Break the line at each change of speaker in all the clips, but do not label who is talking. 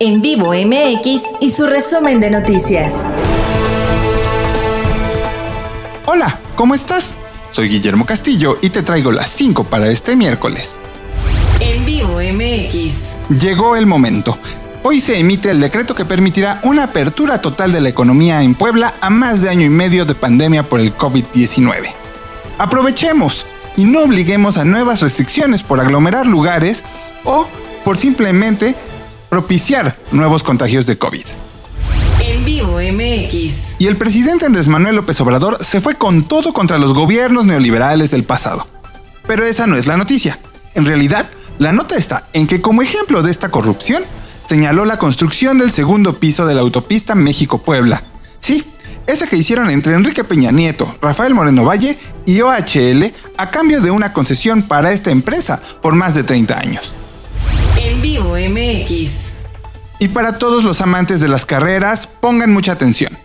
En vivo MX y su resumen de noticias.
Hola, ¿cómo estás? Soy Guillermo Castillo y te traigo las 5 para este miércoles.
En vivo MX.
Llegó el momento. Hoy se emite el decreto que permitirá una apertura total de la economía en Puebla a más de año y medio de pandemia por el COVID-19. Aprovechemos y no obliguemos a nuevas restricciones por aglomerar lugares o por simplemente propiciar nuevos contagios de COVID.
En vivo MX.
Y el presidente Andrés Manuel López Obrador se fue con todo contra los gobiernos neoliberales del pasado. Pero esa no es la noticia. En realidad, la nota está en que como ejemplo de esta corrupción, señaló la construcción del segundo piso de la autopista México-Puebla. Sí, esa que hicieron entre Enrique Peña Nieto, Rafael Moreno Valle y OHL a cambio de una concesión para esta empresa por más de 30 años.
MX.
Y para todos los amantes de las carreras, pongan mucha atención.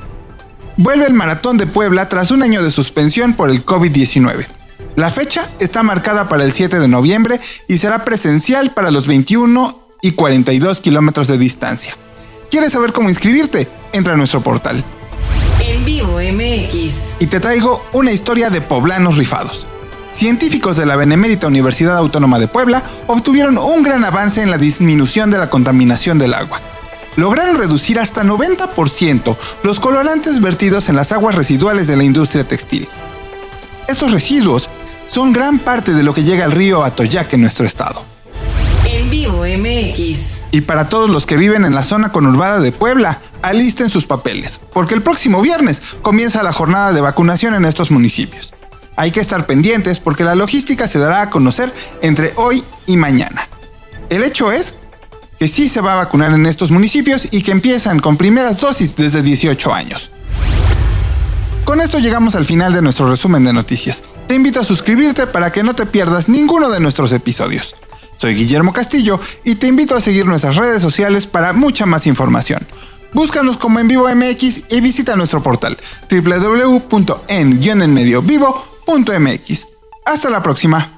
Vuelve el Maratón de Puebla tras un año de suspensión por el COVID-19. La fecha está marcada para el 7 de noviembre y será presencial para los 21 y 42 kilómetros de distancia. ¿Quieres saber cómo inscribirte? Entra a nuestro portal.
En vivo MX.
Y te traigo una historia de poblanos rifados. Científicos de la Benemérita Universidad Autónoma de Puebla obtuvieron un gran avance en la disminución de la contaminación del agua. Lograron reducir hasta 90% los colorantes vertidos en las aguas residuales de la industria textil. Estos residuos son gran parte de lo que llega al río Atoyac en nuestro estado.
En vivo MX.
Y para todos los que viven en la zona conurbada de Puebla, alisten sus papeles, porque el próximo viernes comienza la jornada de vacunación en estos municipios. Hay que estar pendientes porque la logística se dará a conocer entre hoy y mañana. El hecho es que sí se va a vacunar en estos municipios y que empiezan con primeras dosis desde 18 años. Con esto llegamos al final de nuestro resumen de noticias. Te invito a suscribirte para que no te pierdas ninguno de nuestros episodios. Soy Guillermo Castillo y te invito a seguir nuestras redes sociales para mucha más información. Búscanos como en vivo MX y visita nuestro portal www.en-enmediovivo.mx. Hasta la próxima.